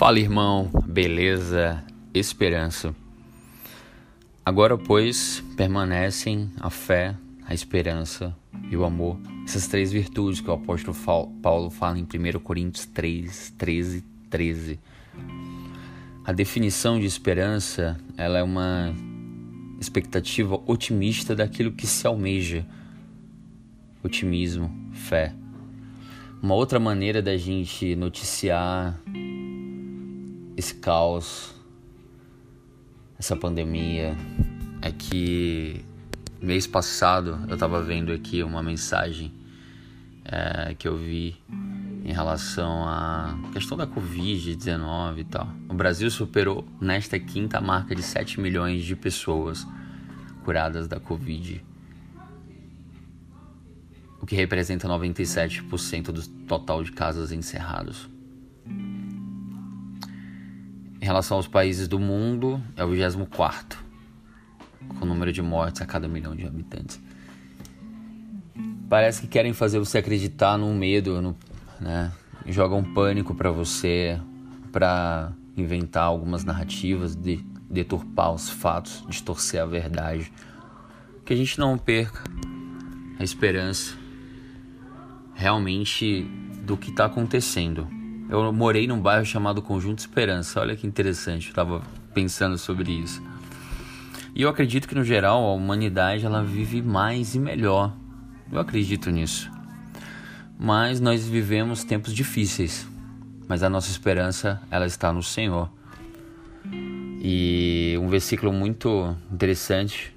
Fala, irmão, beleza, esperança. Agora, pois, permanecem a fé, a esperança e o amor, essas três virtudes que o apóstolo Paulo fala em 1 Coríntios 3, 13, 13. A definição de esperança, ela é uma expectativa otimista daquilo que se almeja. Otimismo, fé. Uma outra maneira da gente noticiar esse caos, essa pandemia, é que mês passado eu estava vendo aqui uma mensagem é, que eu vi em relação à questão da Covid-19 e tal. O Brasil superou nesta quinta marca de 7 milhões de pessoas curadas da Covid, o que representa 97% do total de casos encerrados. Em relação aos países do mundo, é o 24 com o número de mortes a cada milhão de habitantes. Parece que querem fazer você acreditar no medo, no, né? Jogam pânico para você, para inventar algumas narrativas, de deturpar os fatos, distorcer a verdade. Que a gente não perca a esperança realmente do que está acontecendo. Eu morei num bairro chamado Conjunto Esperança. Olha que interessante, eu estava pensando sobre isso. E eu acredito que no geral a humanidade ela vive mais e melhor. Eu acredito nisso. Mas nós vivemos tempos difíceis. Mas a nossa esperança ela está no Senhor. E um versículo muito interessante,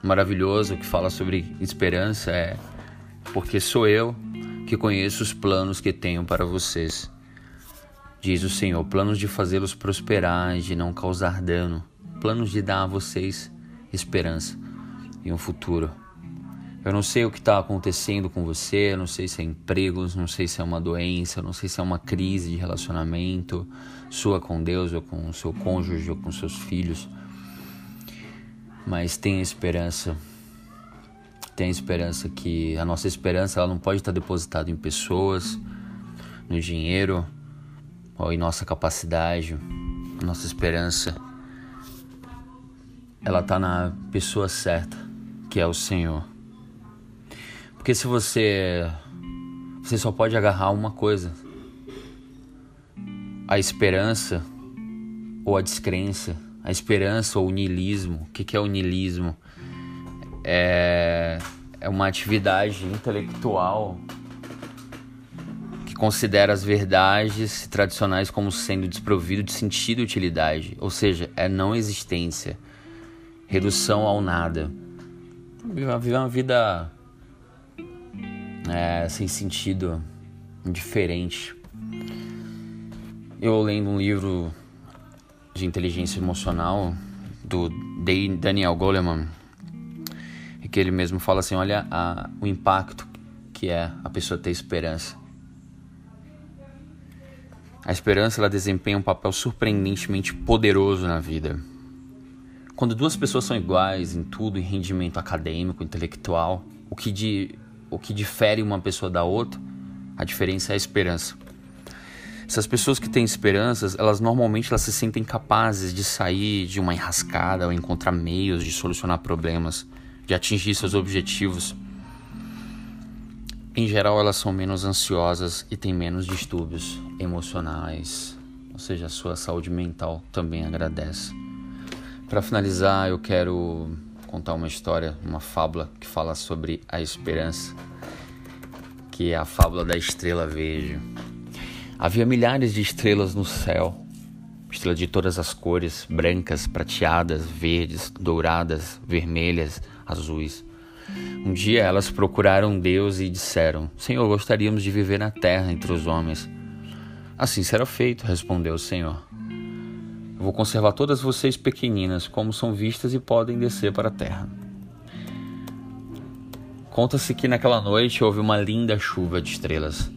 maravilhoso que fala sobre esperança é porque sou eu que conheço os planos que tenho para vocês Diz o Senhor: planos de fazê-los prosperar de não causar dano, planos de dar a vocês esperança e um futuro. Eu não sei o que está acontecendo com você, não sei se é empregos, não sei se é uma doença, não sei se é uma crise de relacionamento sua com Deus ou com o seu cônjuge ou com seus filhos. Mas tenha esperança. Tenha esperança que a nossa esperança ela não pode estar depositada em pessoas, no dinheiro, ou em nossa capacidade, nossa esperança, ela está na pessoa certa, que é o Senhor. Porque se você você só pode agarrar uma coisa, a esperança ou a descrença, a esperança ou o niilismo. O que é o niilismo? É, é uma atividade intelectual considera as verdades tradicionais como sendo desprovido de sentido e utilidade, ou seja, é não existência, redução ao nada. Viver uma vida é, sem sentido, indiferente. Eu lendo um livro de inteligência emocional do Daniel Goleman, que ele mesmo fala assim, olha a, o impacto que é a pessoa ter esperança. A esperança ela desempenha um papel surpreendentemente poderoso na vida. Quando duas pessoas são iguais em tudo, em rendimento acadêmico, intelectual, o que, de, o que difere uma pessoa da outra, a diferença é a esperança. Essas pessoas que têm esperanças, elas normalmente elas se sentem capazes de sair de uma enrascada ou encontrar meios de solucionar problemas, de atingir seus objetivos. Em geral, elas são menos ansiosas e têm menos distúrbios emocionais, ou seja, a sua saúde mental também agradece. Para finalizar, eu quero contar uma história, uma fábula que fala sobre a esperança, que é a fábula da estrela verde. Havia milhares de estrelas no céu, estrelas de todas as cores, brancas, prateadas, verdes, douradas, vermelhas, azuis. Um dia elas procuraram Deus e disseram: Senhor, gostaríamos de viver na terra entre os homens. Assim será feito, respondeu o Senhor. Eu vou conservar todas vocês pequeninas, como são vistas e podem descer para a terra. Conta-se que naquela noite houve uma linda chuva de estrelas.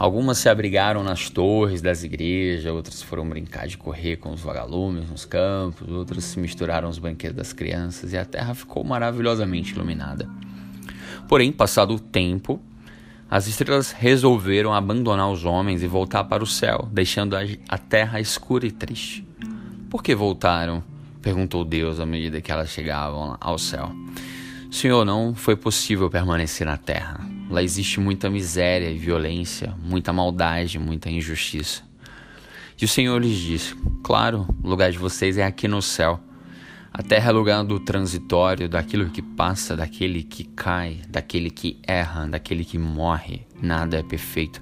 Algumas se abrigaram nas torres das igrejas, outras foram brincar de correr com os vagalumes nos campos, outras se misturaram aos banquetes das crianças e a terra ficou maravilhosamente iluminada. Porém, passado o tempo, As estrelas resolveram abandonar os homens e voltar para o céu, deixando a terra escura e triste. Por que voltaram? perguntou Deus à medida que elas chegavam ao céu. Senhor, não foi possível permanecer na terra. Lá existe muita miséria e violência, muita maldade, muita injustiça. E o Senhor lhes disse: Claro, o lugar de vocês é aqui no céu. A terra é lugar do transitório, daquilo que passa, daquele que cai, daquele que erra, daquele que morre. Nada é perfeito.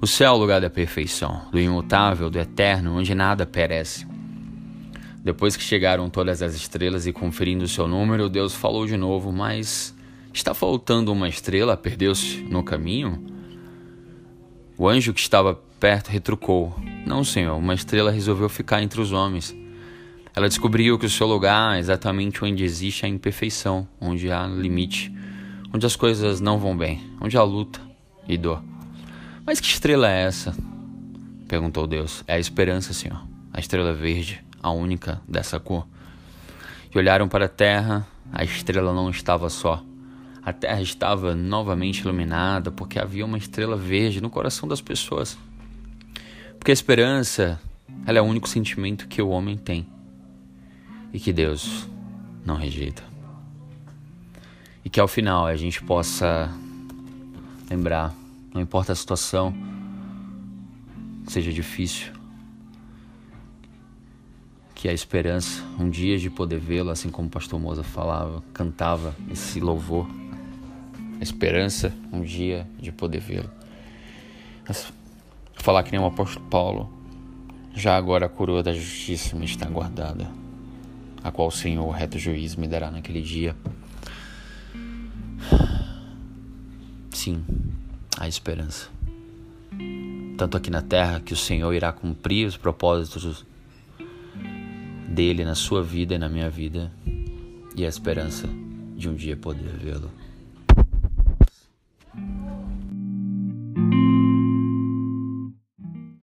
O céu é o lugar da perfeição, do imutável, do eterno, onde nada perece. Depois que chegaram todas as estrelas e conferindo o seu número, Deus falou de novo: Mas está faltando uma estrela? Perdeu-se no caminho? O anjo que estava perto retrucou: Não, senhor, uma estrela resolveu ficar entre os homens. Ela descobriu que o seu lugar é exatamente onde existe a imperfeição, onde há limite, onde as coisas não vão bem, onde há luta e dor. Mas que estrela é essa? perguntou Deus. É a esperança, senhor. A estrela verde, a única dessa cor. E olharam para a terra, a estrela não estava só. A terra estava novamente iluminada porque havia uma estrela verde no coração das pessoas. Porque a esperança, ela é o único sentimento que o homem tem e que Deus não rejeita. E que ao final a gente possa lembrar, não importa a situação, seja difícil, que a esperança, um dia de poder vê-lo, assim como o pastor Moza falava, cantava esse louvor, a esperança, um dia de poder vê-lo. Falar que nem o apóstolo Paulo, já agora a coroa da justiça me está guardada a qual o Senhor, o reto juiz, me dará naquele dia. Sim, há esperança. Tanto aqui na terra que o Senhor irá cumprir os propósitos dele na sua vida e na minha vida, e a esperança de um dia poder vê-lo.